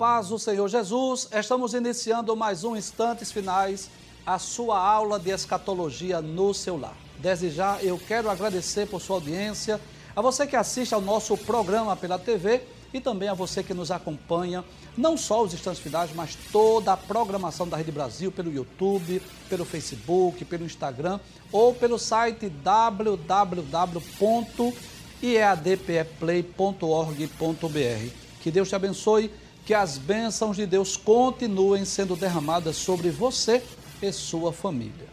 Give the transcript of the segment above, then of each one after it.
Paz do Senhor Jesus, estamos iniciando mais um Instantes Finais, a sua aula de escatologia no seu lar. Desde já eu quero agradecer por sua audiência, a você que assiste ao nosso programa pela TV e também a você que nos acompanha, não só os Instantes Finais, mas toda a programação da Rede Brasil pelo YouTube, pelo Facebook, pelo Instagram ou pelo site www.iadpeplay.org.br. Que Deus te abençoe que as bênçãos de Deus continuem sendo derramadas sobre você e sua família.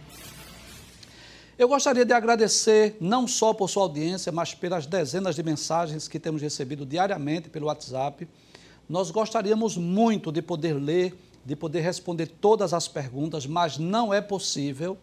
Eu gostaria de agradecer não só por sua audiência, mas pelas dezenas de mensagens que temos recebido diariamente pelo WhatsApp. Nós gostaríamos muito de poder ler, de poder responder todas as perguntas, mas não é possível.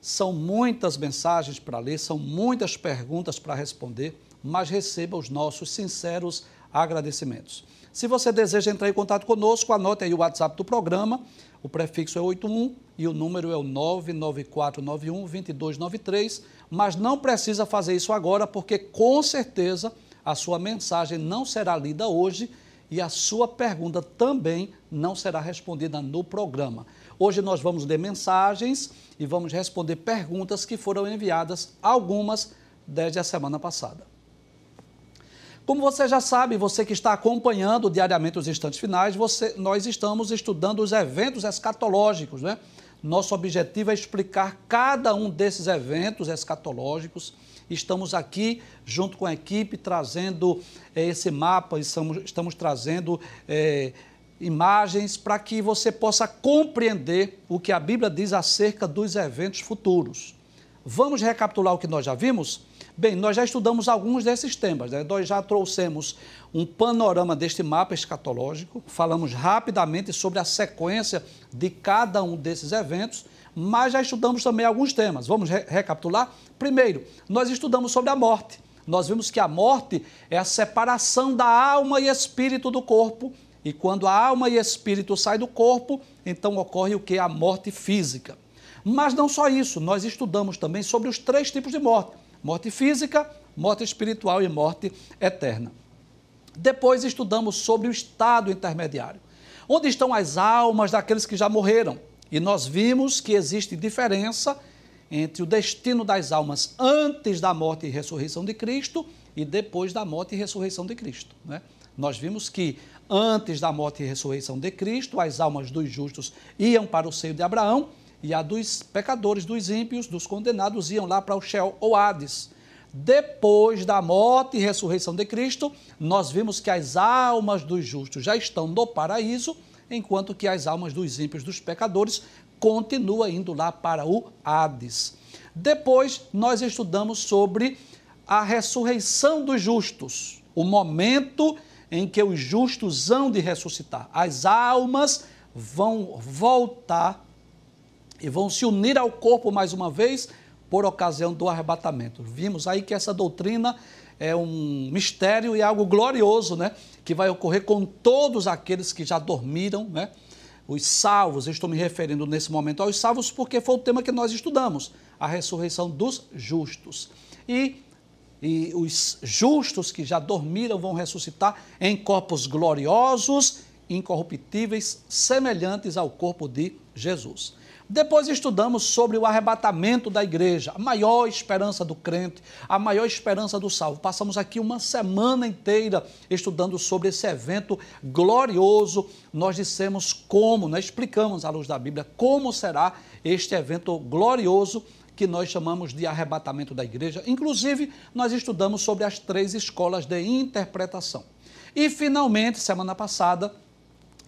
São muitas mensagens para ler, são muitas perguntas para responder, mas receba os nossos sinceros agradecimentos. Se você deseja entrar em contato conosco, anote aí o WhatsApp do programa. O prefixo é 81 e o número é o 99491 2293. Mas não precisa fazer isso agora, porque com certeza a sua mensagem não será lida hoje e a sua pergunta também não será respondida no programa. Hoje nós vamos ler mensagens e vamos responder perguntas que foram enviadas, algumas desde a semana passada. Como você já sabe, você que está acompanhando diariamente os instantes finais, você, nós estamos estudando os eventos escatológicos, né? Nosso objetivo é explicar cada um desses eventos escatológicos. Estamos aqui, junto com a equipe, trazendo é, esse mapa, estamos, estamos trazendo é, imagens para que você possa compreender o que a Bíblia diz acerca dos eventos futuros. Vamos recapitular o que nós já vimos? Bem, nós já estudamos alguns desses temas, né? nós já trouxemos um panorama deste mapa escatológico, falamos rapidamente sobre a sequência de cada um desses eventos, mas já estudamos também alguns temas. Vamos re recapitular? Primeiro, nós estudamos sobre a morte. Nós vimos que a morte é a separação da alma e espírito do corpo, e quando a alma e espírito saem do corpo, então ocorre o que? A morte física. Mas não só isso, nós estudamos também sobre os três tipos de morte morte física, morte espiritual e morte eterna. Depois estudamos sobre o estado intermediário, onde estão as almas daqueles que já morreram. E nós vimos que existe diferença entre o destino das almas antes da morte e ressurreição de Cristo e depois da morte e ressurreição de Cristo. Né? Nós vimos que antes da morte e ressurreição de Cristo, as almas dos justos iam para o seio de Abraão e a dos pecadores, dos ímpios, dos condenados, iam lá para o Sheol ou Hades. Depois da morte e ressurreição de Cristo, nós vimos que as almas dos justos já estão no paraíso, enquanto que as almas dos ímpios, dos pecadores, continuam indo lá para o Hades. Depois, nós estudamos sobre a ressurreição dos justos, o momento em que os justos hão de ressuscitar. As almas vão voltar e vão se unir ao corpo mais uma vez por ocasião do arrebatamento. Vimos aí que essa doutrina é um mistério e algo glorioso, né? Que vai ocorrer com todos aqueles que já dormiram, né? Os salvos, estou me referindo nesse momento aos salvos porque foi o tema que nós estudamos, a ressurreição dos justos. E, e os justos que já dormiram vão ressuscitar em corpos gloriosos, incorruptíveis, semelhantes ao corpo de Jesus. Depois estudamos sobre o arrebatamento da igreja, a maior esperança do crente, a maior esperança do salvo. Passamos aqui uma semana inteira estudando sobre esse evento glorioso. Nós dissemos como, nós explicamos à luz da Bíblia como será este evento glorioso que nós chamamos de arrebatamento da igreja. Inclusive, nós estudamos sobre as três escolas de interpretação. E, finalmente, semana passada,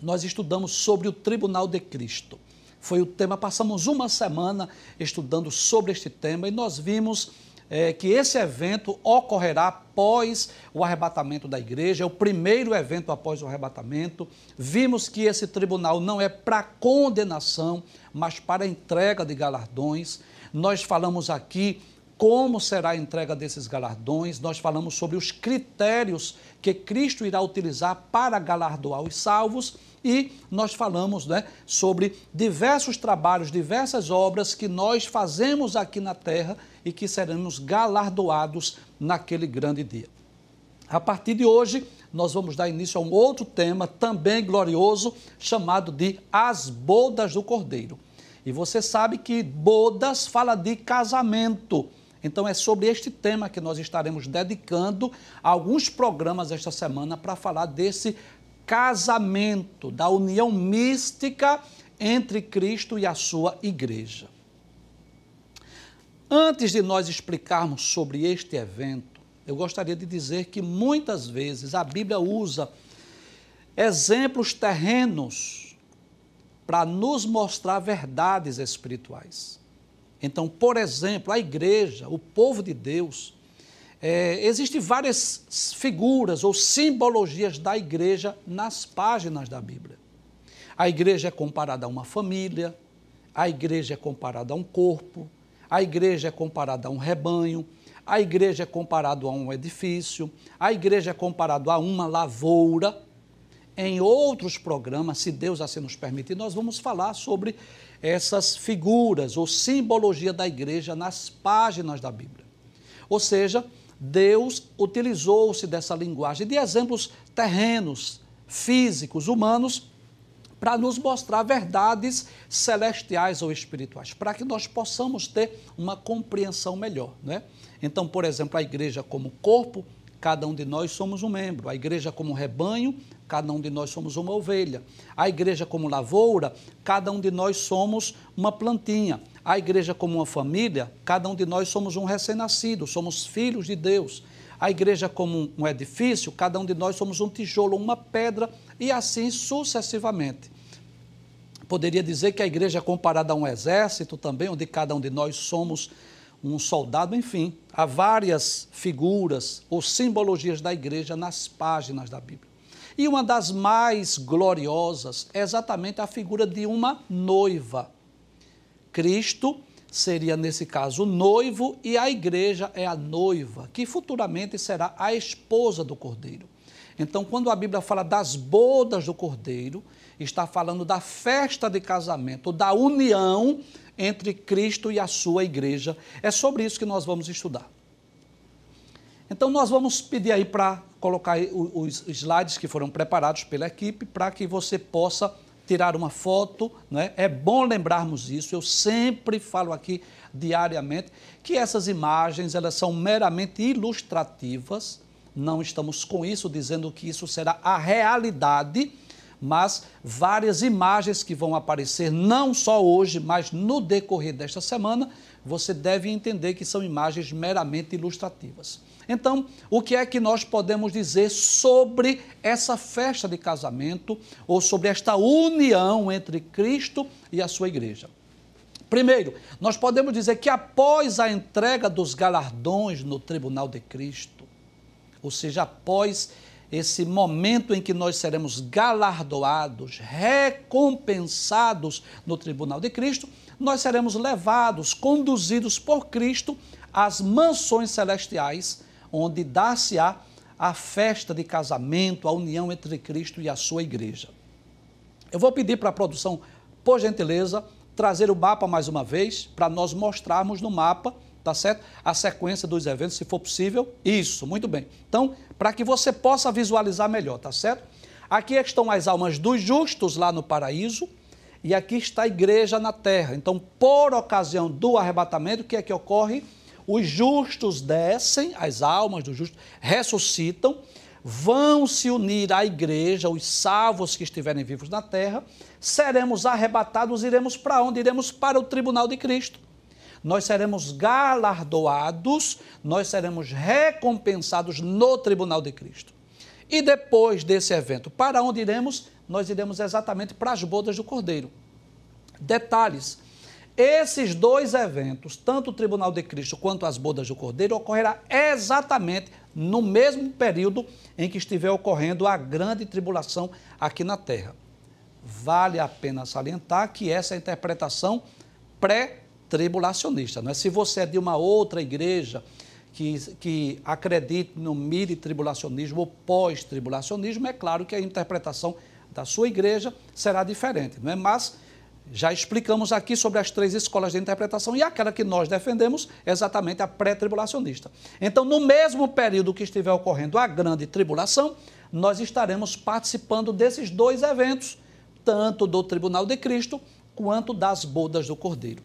nós estudamos sobre o tribunal de Cristo foi o tema. Passamos uma semana estudando sobre este tema e nós vimos é, que esse evento ocorrerá após o arrebatamento da igreja, é o primeiro evento após o arrebatamento. Vimos que esse tribunal não é para condenação, mas para entrega de galardões. Nós falamos aqui como será a entrega desses galardões, nós falamos sobre os critérios que Cristo irá utilizar para galardoar os salvos e nós falamos né, sobre diversos trabalhos, diversas obras que nós fazemos aqui na terra e que seremos galardoados naquele grande dia. A partir de hoje, nós vamos dar início a um outro tema também glorioso, chamado de As Bodas do Cordeiro. E você sabe que bodas fala de casamento. Então é sobre este tema que nós estaremos dedicando alguns programas esta semana para falar desse casamento, da união mística entre Cristo e a sua igreja. Antes de nós explicarmos sobre este evento, eu gostaria de dizer que muitas vezes a Bíblia usa exemplos terrenos para nos mostrar verdades espirituais. Então, por exemplo, a igreja, o povo de Deus, é, existem várias figuras ou simbologias da igreja nas páginas da Bíblia. A igreja é comparada a uma família, a igreja é comparada a um corpo, a igreja é comparada a um rebanho, a igreja é comparada a um edifício, a igreja é comparada a uma lavoura. Em outros programas, se Deus assim nos permitir, nós vamos falar sobre essas figuras ou simbologia da igreja nas páginas da Bíblia. Ou seja, Deus utilizou-se dessa linguagem de exemplos terrenos, físicos, humanos, para nos mostrar verdades celestiais ou espirituais, para que nós possamos ter uma compreensão melhor. Né? Então, por exemplo, a igreja como corpo, cada um de nós somos um membro. A igreja como rebanho, cada um de nós somos uma ovelha. A igreja como lavoura, cada um de nós somos uma plantinha. A igreja como uma família, cada um de nós somos um recém-nascido, somos filhos de Deus. A igreja como um edifício, cada um de nós somos um tijolo, uma pedra e assim sucessivamente. Poderia dizer que a igreja é comparada a um exército também, onde cada um de nós somos um soldado, enfim, há várias figuras ou simbologias da igreja nas páginas da Bíblia. E uma das mais gloriosas é exatamente a figura de uma noiva. Cristo seria, nesse caso, o noivo e a igreja é a noiva, que futuramente será a esposa do cordeiro. Então, quando a Bíblia fala das bodas do cordeiro, está falando da festa de casamento, da união entre Cristo e a sua igreja. É sobre isso que nós vamos estudar. Então, nós vamos pedir aí para colocar os slides que foram preparados pela equipe para que você possa tirar uma foto, né? É bom lembrarmos isso. Eu sempre falo aqui diariamente que essas imagens elas são meramente ilustrativas. Não estamos com isso dizendo que isso será a realidade, mas várias imagens que vão aparecer não só hoje, mas no decorrer desta semana, você deve entender que são imagens meramente ilustrativas. Então, o que é que nós podemos dizer sobre essa festa de casamento ou sobre esta união entre Cristo e a sua igreja? Primeiro, nós podemos dizer que após a entrega dos galardões no tribunal de Cristo, ou seja, após esse momento em que nós seremos galardoados, recompensados no tribunal de Cristo, nós seremos levados, conduzidos por Cristo às mansões celestiais, onde dá-se-á a festa de casamento, a união entre Cristo e a sua igreja. Eu vou pedir para a produção, por gentileza, trazer o mapa mais uma vez, para nós mostrarmos no mapa, tá certo? A sequência dos eventos, se for possível. Isso, muito bem. Então, para que você possa visualizar melhor, tá certo? Aqui estão as almas dos justos lá no paraíso, e aqui está a igreja na terra. Então, por ocasião do arrebatamento, o que é que ocorre? Os justos descem, as almas dos justos ressuscitam, vão se unir à igreja, os salvos que estiverem vivos na terra, seremos arrebatados, iremos para onde? Iremos para o tribunal de Cristo. Nós seremos galardoados, nós seremos recompensados no tribunal de Cristo. E depois desse evento, para onde iremos? Nós iremos exatamente para as bodas do Cordeiro. Detalhes: esses dois eventos, tanto o Tribunal de Cristo quanto as bodas do Cordeiro, ocorrerá exatamente no mesmo período em que estiver ocorrendo a grande tribulação aqui na Terra. Vale a pena salientar que essa é a interpretação pré-tribulacionista. Não é? Se você é de uma outra igreja que, que acredite no mini-tribulacionismo ou pós-tribulacionismo, é claro que a interpretação da sua igreja será diferente. Não é? Mas já explicamos aqui sobre as três escolas de interpretação e aquela que nós defendemos é exatamente a pré-tribulacionista. Então, no mesmo período que estiver ocorrendo a grande tribulação, nós estaremos participando desses dois eventos, tanto do Tribunal de Cristo quanto das bodas do Cordeiro.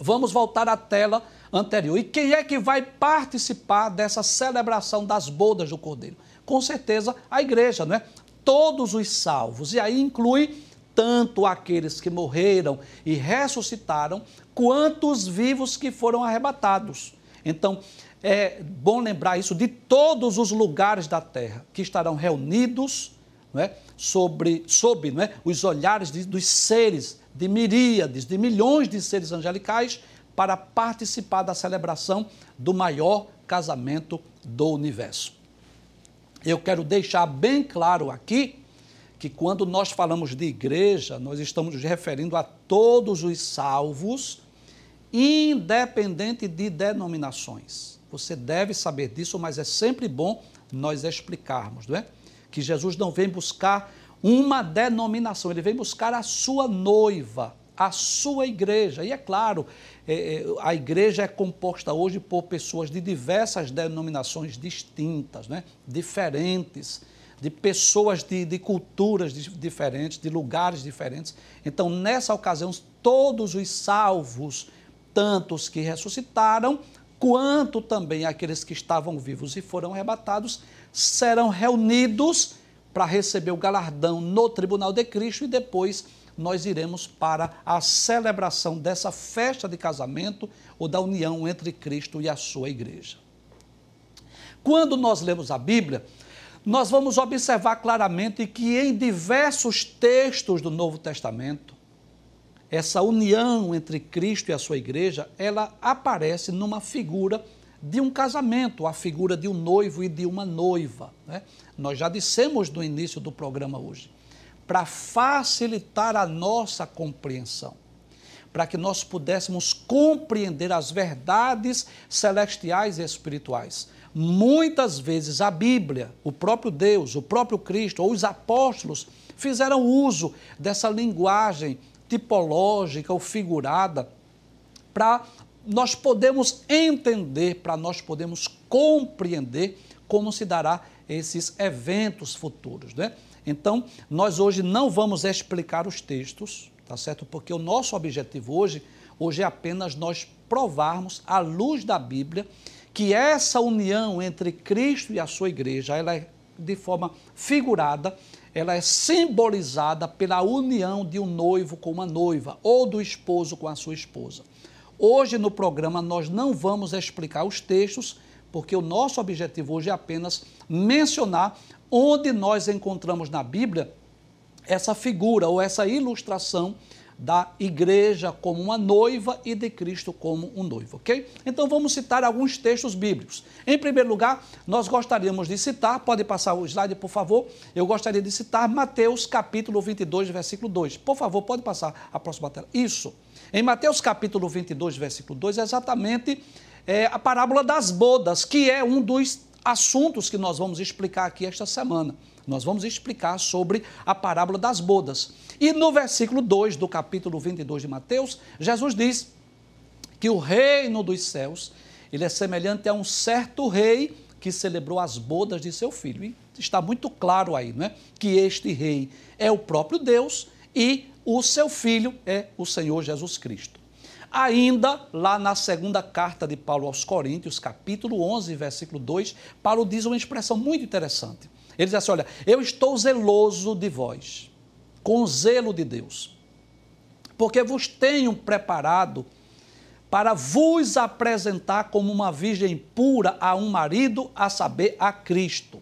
Vamos voltar à tela anterior. E quem é que vai participar dessa celebração das bodas do Cordeiro? Com certeza a igreja, não é? Todos os salvos. E aí inclui tanto aqueles que morreram e ressuscitaram, quanto os vivos que foram arrebatados. Então, é bom lembrar isso de todos os lugares da terra que estarão reunidos não é, sobre, sob não é, os olhares de, dos seres, de miríades, de milhões de seres angelicais, para participar da celebração do maior casamento do universo. Eu quero deixar bem claro aqui que quando nós falamos de igreja, nós estamos nos referindo a todos os salvos, independente de denominações. Você deve saber disso, mas é sempre bom nós explicarmos, não é? Que Jesus não vem buscar uma denominação, ele vem buscar a sua noiva, a sua igreja. E é claro, é, é, a igreja é composta hoje por pessoas de diversas denominações distintas, né? diferentes de pessoas de, de culturas diferentes, de lugares diferentes. Então, nessa ocasião, todos os salvos, tanto os que ressuscitaram, quanto também aqueles que estavam vivos e foram arrebatados, serão reunidos para receber o galardão no tribunal de Cristo e depois nós iremos para a celebração dessa festa de casamento ou da união entre Cristo e a sua igreja. Quando nós lemos a Bíblia, nós vamos observar claramente que em diversos textos do Novo Testamento, essa união entre Cristo e a sua igreja, ela aparece numa figura de um casamento, a figura de um noivo e de uma noiva. Né? Nós já dissemos no início do programa hoje, para facilitar a nossa compreensão, para que nós pudéssemos compreender as verdades celestiais e espirituais Muitas vezes a Bíblia, o próprio Deus, o próprio Cristo ou os apóstolos fizeram uso dessa linguagem tipológica ou figurada para nós podemos entender, para nós podemos compreender como se dará esses eventos futuros, né? Então, nós hoje não vamos explicar os textos, tá certo? Porque o nosso objetivo hoje, hoje é apenas nós provarmos à luz da Bíblia que essa união entre Cristo e a sua igreja, ela é de forma figurada, ela é simbolizada pela união de um noivo com uma noiva ou do esposo com a sua esposa. Hoje no programa nós não vamos explicar os textos, porque o nosso objetivo hoje é apenas mencionar onde nós encontramos na Bíblia essa figura ou essa ilustração da igreja como uma noiva e de Cristo como um noivo, ok? Então vamos citar alguns textos bíblicos. Em primeiro lugar, nós gostaríamos de citar, pode passar o slide, por favor. Eu gostaria de citar Mateus capítulo 22, versículo 2. Por favor, pode passar a próxima tela. Isso. Em Mateus capítulo 22, versículo 2, é exatamente é, a parábola das bodas, que é um dos assuntos que nós vamos explicar aqui esta semana. Nós vamos explicar sobre a parábola das bodas. E no versículo 2 do capítulo 22 de Mateus, Jesus diz que o reino dos céus, ele é semelhante a um certo rei que celebrou as bodas de seu filho. E está muito claro aí, não é? Que este rei é o próprio Deus e o seu filho é o Senhor Jesus Cristo. Ainda lá na segunda carta de Paulo aos Coríntios, capítulo 11, versículo 2, Paulo diz uma expressão muito interessante. Ele diz assim: Olha, eu estou zeloso de vós, com zelo de Deus, porque vos tenho preparado para vos apresentar como uma virgem pura a um marido, a saber, a Cristo.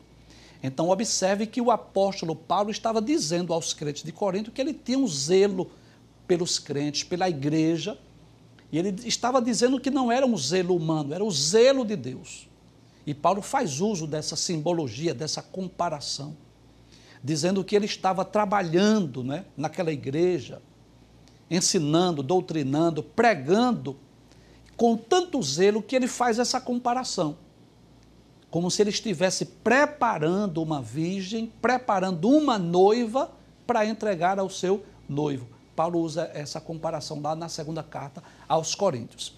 Então, observe que o apóstolo Paulo estava dizendo aos crentes de Corinto que ele tinha um zelo pelos crentes, pela igreja, e ele estava dizendo que não era um zelo humano, era o zelo de Deus. E Paulo faz uso dessa simbologia, dessa comparação, dizendo que ele estava trabalhando né, naquela igreja, ensinando, doutrinando, pregando, com tanto zelo que ele faz essa comparação. Como se ele estivesse preparando uma virgem, preparando uma noiva para entregar ao seu noivo. Paulo usa essa comparação lá na segunda carta aos Coríntios.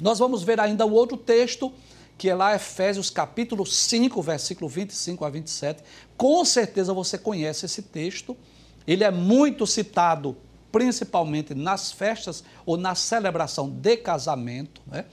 Nós vamos ver ainda o outro texto que é lá Efésios capítulo 5, versículo 25 a 27. Com certeza você conhece esse texto. Ele é muito citado principalmente nas festas ou na celebração de casamento, né?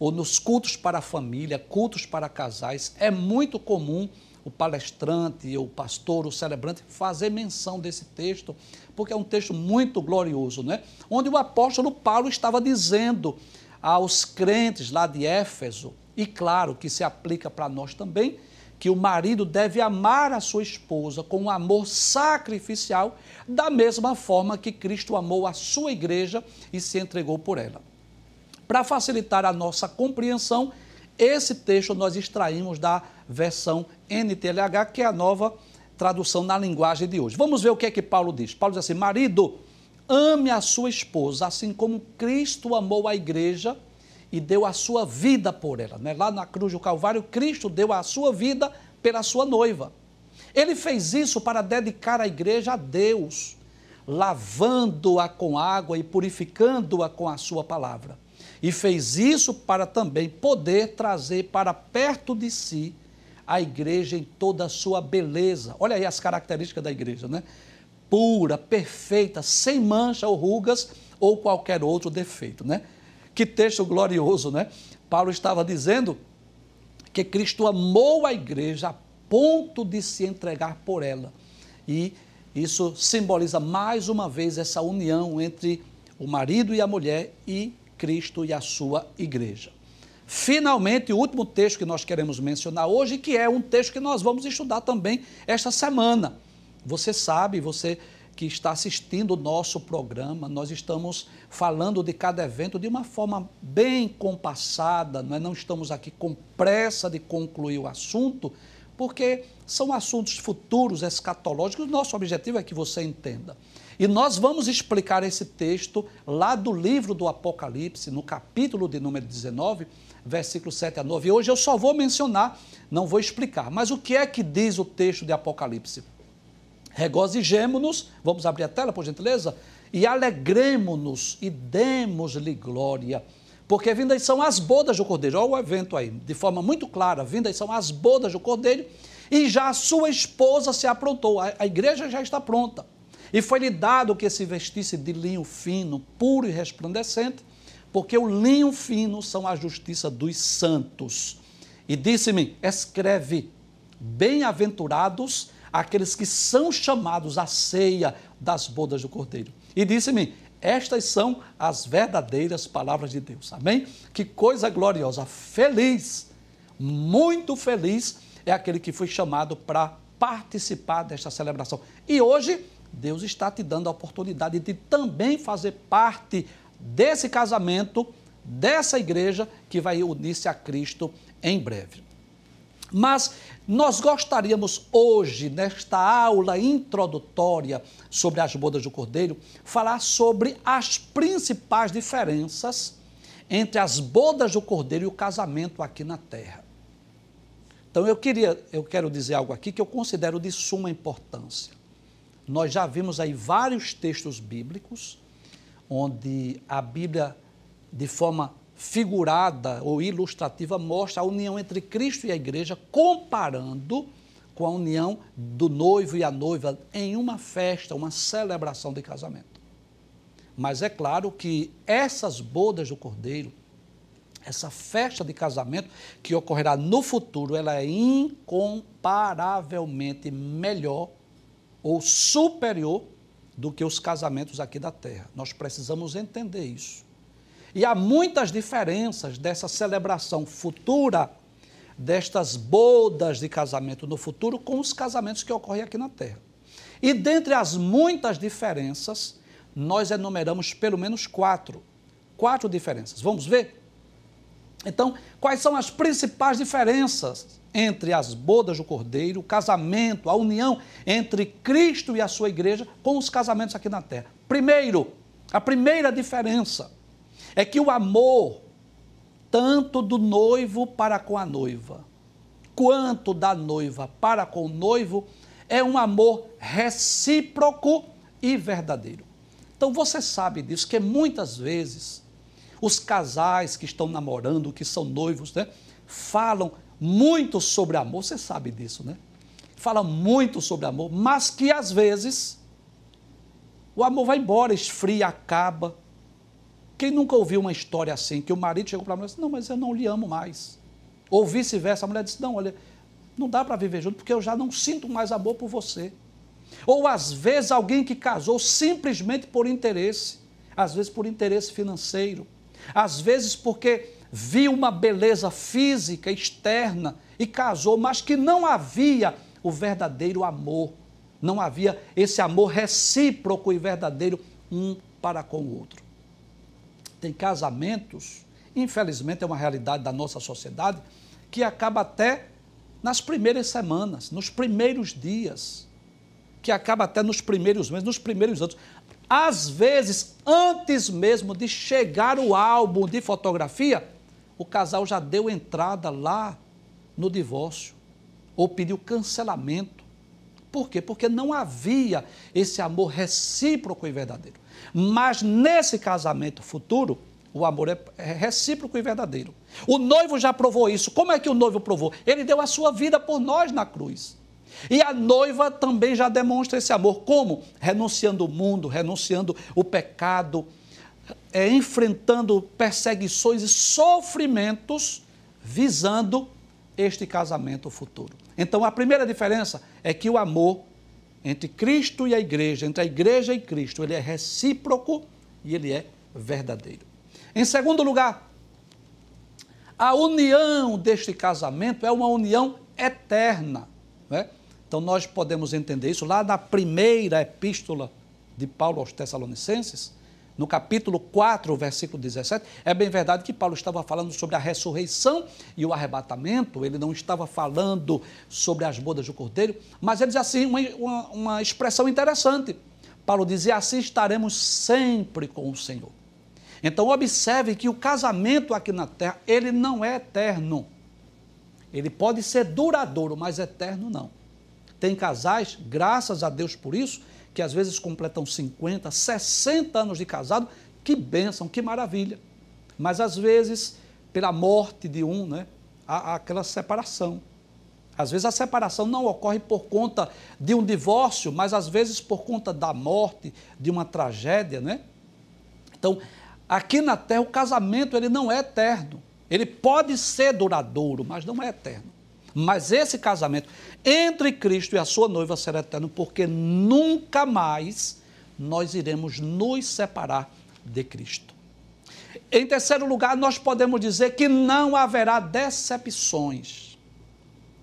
ou nos cultos para a família, cultos para casais. É muito comum o palestrante, o pastor, o celebrante fazer menção desse texto, porque é um texto muito glorioso, né? onde o apóstolo Paulo estava dizendo aos crentes lá de Éfeso, e claro que se aplica para nós também, que o marido deve amar a sua esposa com um amor sacrificial, da mesma forma que Cristo amou a sua igreja e se entregou por ela. Para facilitar a nossa compreensão, esse texto nós extraímos da versão NTLH, que é a nova tradução na linguagem de hoje. Vamos ver o que é que Paulo diz. Paulo diz assim: Marido, ame a sua esposa, assim como Cristo amou a igreja e deu a sua vida por ela. Né? Lá na cruz do Calvário, Cristo deu a sua vida pela sua noiva. Ele fez isso para dedicar a igreja a Deus, lavando-a com água e purificando-a com a sua palavra. E fez isso para também poder trazer para perto de si a igreja em toda a sua beleza. Olha aí as características da igreja, né? Pura, perfeita, sem mancha ou rugas ou qualquer outro defeito, né? Que texto glorioso, né? Paulo estava dizendo que Cristo amou a igreja a ponto de se entregar por ela. E isso simboliza mais uma vez essa união entre o marido e a mulher e Cristo e a sua igreja. Finalmente, o último texto que nós queremos mencionar hoje, que é um texto que nós vamos estudar também esta semana. Você sabe, você que está assistindo o nosso programa, nós estamos falando de cada evento de uma forma bem compassada, nós não estamos aqui com pressa de concluir o assunto, porque são assuntos futuros, escatológicos, nosso objetivo é que você entenda. E nós vamos explicar esse texto lá do livro do Apocalipse, no capítulo de número 19, versículo 7 a 9. E hoje eu só vou mencionar, não vou explicar. Mas o que é que diz o texto de Apocalipse? Regozijemo-nos, vamos abrir a tela, por gentileza, e alegremo-nos e demos-lhe glória, porque vindas são as bodas do Cordeiro. Olha o evento aí, de forma muito clara: vindas são as bodas do Cordeiro, e já a sua esposa se aprontou, a, a igreja já está pronta. E foi-lhe dado que se vestisse de linho fino, puro e resplandecente, porque o linho fino são a justiça dos santos. E disse-me: escreve, bem-aventurados aqueles que são chamados à ceia das bodas do Cordeiro. E disse-me: estas são as verdadeiras palavras de Deus. Amém? Que coisa gloriosa. Feliz, muito feliz é aquele que foi chamado para participar desta celebração. E hoje, Deus está te dando a oportunidade de também fazer parte desse casamento, dessa igreja que vai unir-se a Cristo em breve. Mas nós gostaríamos hoje, nesta aula introdutória sobre as bodas do Cordeiro, falar sobre as principais diferenças entre as bodas do Cordeiro e o casamento aqui na terra. Então eu queria, eu quero dizer algo aqui que eu considero de suma importância. Nós já vimos aí vários textos bíblicos onde a Bíblia de forma figurada ou ilustrativa mostra a união entre Cristo e a igreja, comparando com a união do noivo e a noiva em uma festa, uma celebração de casamento. Mas é claro que essas bodas do Cordeiro, essa festa de casamento que ocorrerá no futuro, ela é incomparavelmente melhor ou superior do que os casamentos aqui da terra. Nós precisamos entender isso. E há muitas diferenças dessa celebração futura, destas bodas de casamento no futuro, com os casamentos que ocorrem aqui na Terra. E dentre as muitas diferenças, nós enumeramos pelo menos quatro. Quatro diferenças. Vamos ver? Então, quais são as principais diferenças entre as bodas do Cordeiro, o casamento, a união entre Cristo e a sua igreja com os casamentos aqui na terra? Primeiro, a primeira diferença é que o amor, tanto do noivo para com a noiva, quanto da noiva para com o noivo, é um amor recíproco e verdadeiro. Então você sabe disso, que muitas vezes os casais que estão namorando, que são noivos, né, falam muito sobre amor, você sabe disso, né? Fala muito sobre amor, mas que às vezes o amor vai embora, esfria, acaba. Quem nunca ouviu uma história assim, que o marido chegou para a mulher e disse, não, mas eu não lhe amo mais. Ou vice-versa, a mulher disse, não, olha, não dá para viver junto porque eu já não sinto mais amor por você. Ou às vezes alguém que casou simplesmente por interesse, às vezes por interesse financeiro, às vezes porque viu uma beleza física externa e casou, mas que não havia o verdadeiro amor. Não havia esse amor recíproco e verdadeiro um para com o outro. Tem casamentos, infelizmente é uma realidade da nossa sociedade, que acaba até nas primeiras semanas, nos primeiros dias, que acaba até nos primeiros meses, nos primeiros anos. Às vezes, antes mesmo de chegar o álbum de fotografia, o casal já deu entrada lá no divórcio ou pediu cancelamento. Por quê? Porque não havia esse amor recíproco e verdadeiro. Mas nesse casamento futuro, o amor é, é recíproco e verdadeiro. O noivo já provou isso. Como é que o noivo provou? Ele deu a sua vida por nós na cruz. E a noiva também já demonstra esse amor. Como? Renunciando o mundo, renunciando o pecado, é, enfrentando perseguições e sofrimentos, visando este casamento futuro. Então, a primeira diferença é que o amor entre Cristo e a igreja, entre a igreja e Cristo, ele é recíproco e ele é verdadeiro. Em segundo lugar, a união deste casamento é uma união eterna. Né? Então, nós podemos entender isso lá na primeira epístola de Paulo aos Tessalonicenses, no capítulo 4, versículo 17, é bem verdade que Paulo estava falando sobre a ressurreição e o arrebatamento, ele não estava falando sobre as bodas do cordeiro, mas ele diz assim, uma, uma, uma expressão interessante. Paulo dizia assim: estaremos sempre com o Senhor. Então, observe que o casamento aqui na terra, ele não é eterno. Ele pode ser duradouro, mas eterno não. Tem casais, graças a Deus por isso, que às vezes completam 50, 60 anos de casado, que bênção, que maravilha. Mas às vezes, pela morte de um, né, há, aquela separação. Às vezes a separação não ocorre por conta de um divórcio, mas às vezes por conta da morte, de uma tragédia, né? Então, aqui na terra o casamento ele não é eterno. Ele pode ser duradouro, mas não é eterno. Mas esse casamento entre Cristo e a sua noiva será eterno, porque nunca mais nós iremos nos separar de Cristo. Em terceiro lugar, nós podemos dizer que não haverá decepções.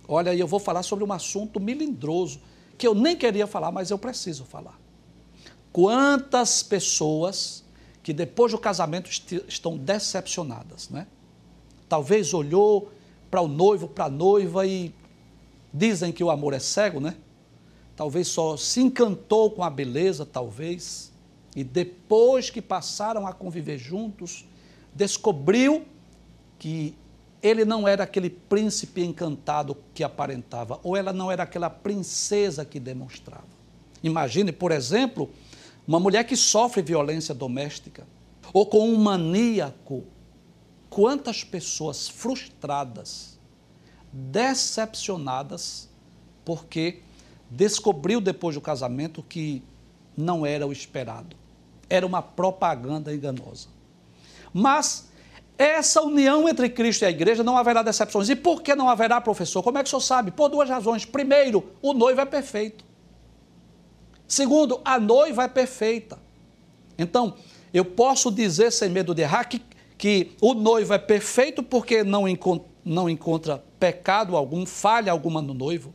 Olha, eu vou falar sobre um assunto melindroso, que eu nem queria falar, mas eu preciso falar. Quantas pessoas que depois do casamento estão decepcionadas, né? Talvez olhou para o noivo, para a noiva e dizem que o amor é cego, né? Talvez só se encantou com a beleza, talvez, e depois que passaram a conviver juntos, descobriu que ele não era aquele príncipe encantado que aparentava, ou ela não era aquela princesa que demonstrava. Imagine, por exemplo, uma mulher que sofre violência doméstica, ou com um maníaco quantas pessoas frustradas, decepcionadas, porque descobriu depois do casamento que não era o esperado. Era uma propaganda enganosa. Mas essa união entre Cristo e a igreja não haverá decepções. E por que não haverá, professor? Como é que o senhor sabe? Por duas razões. Primeiro, o noivo é perfeito. Segundo, a noiva é perfeita. Então, eu posso dizer sem medo de errar que que o noivo é perfeito porque não, encontra, não encontra pecado algum, falha alguma no noivo.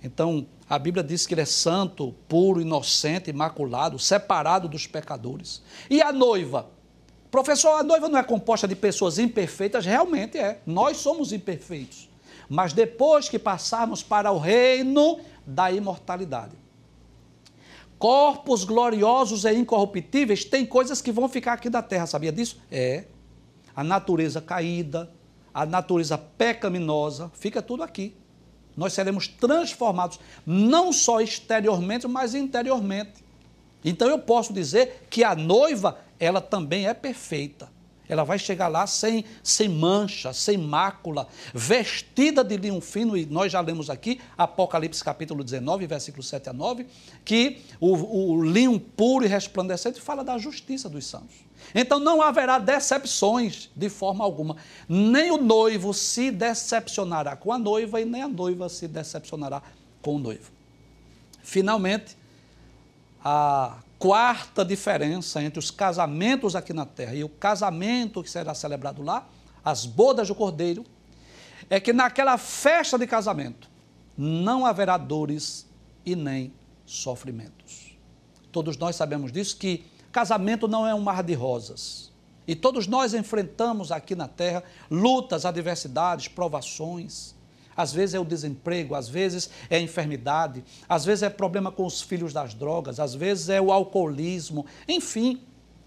Então, a Bíblia diz que ele é santo, puro, inocente, imaculado, separado dos pecadores. E a noiva? Professor, a noiva não é composta de pessoas imperfeitas? Realmente é. Nós somos imperfeitos. Mas depois que passarmos para o reino da imortalidade, corpos gloriosos e incorruptíveis, tem coisas que vão ficar aqui da terra, sabia disso? É. A natureza caída, a natureza pecaminosa, fica tudo aqui. Nós seremos transformados, não só exteriormente, mas interiormente. Então eu posso dizer que a noiva, ela também é perfeita. Ela vai chegar lá sem, sem mancha, sem mácula, vestida de linho fino, e nós já lemos aqui, Apocalipse capítulo 19, versículo 7 a 9, que o, o linho puro e resplandecente fala da justiça dos santos. Então não haverá decepções de forma alguma. Nem o noivo se decepcionará com a noiva e nem a noiva se decepcionará com o noivo. Finalmente, a quarta diferença entre os casamentos aqui na terra e o casamento que será celebrado lá, as bodas do cordeiro, é que naquela festa de casamento não haverá dores e nem sofrimentos. Todos nós sabemos disso que casamento não é um mar de rosas. E todos nós enfrentamos aqui na terra lutas, adversidades, provações às vezes é o desemprego, às vezes é a enfermidade, às vezes é problema com os filhos das drogas, às vezes é o alcoolismo, enfim,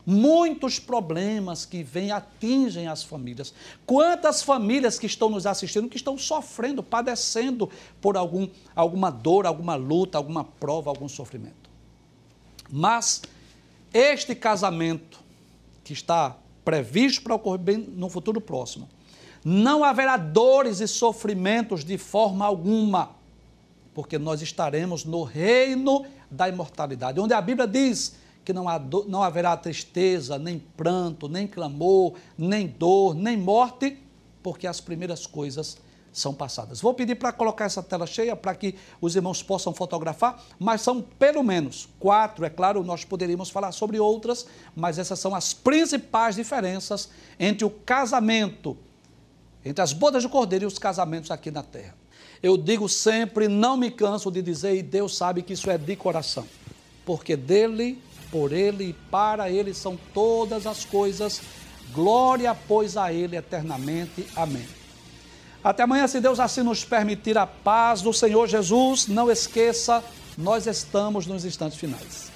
muitos problemas que vêm atingem as famílias. Quantas famílias que estão nos assistindo que estão sofrendo, padecendo por algum, alguma dor, alguma luta, alguma prova, algum sofrimento. Mas este casamento que está previsto para ocorrer bem no futuro próximo, não haverá dores e sofrimentos de forma alguma, porque nós estaremos no reino da imortalidade, onde a Bíblia diz que não, há não haverá tristeza, nem pranto, nem clamor, nem dor, nem morte, porque as primeiras coisas são passadas. Vou pedir para colocar essa tela cheia para que os irmãos possam fotografar, mas são pelo menos quatro, é claro, nós poderíamos falar sobre outras, mas essas são as principais diferenças entre o casamento entre as bodas do cordeiro e os casamentos aqui na terra. Eu digo sempre, não me canso de dizer, e Deus sabe que isso é de coração, porque dele, por ele e para ele são todas as coisas. Glória, pois, a ele eternamente. Amém. Até amanhã, se Deus assim nos permitir a paz do Senhor Jesus. Não esqueça, nós estamos nos instantes finais.